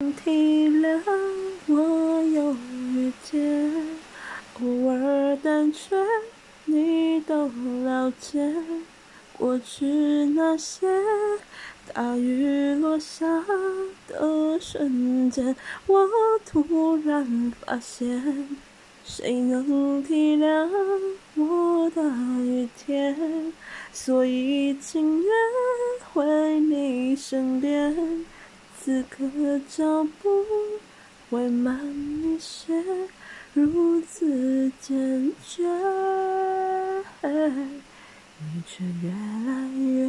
体谅我有雨天，偶尔胆怯，你都了解。过去那些大雨落下的瞬间，我突然发现，谁能体谅我的雨天？所以情愿回你身边。此刻脚步会慢一些，如此坚决，你却越来越。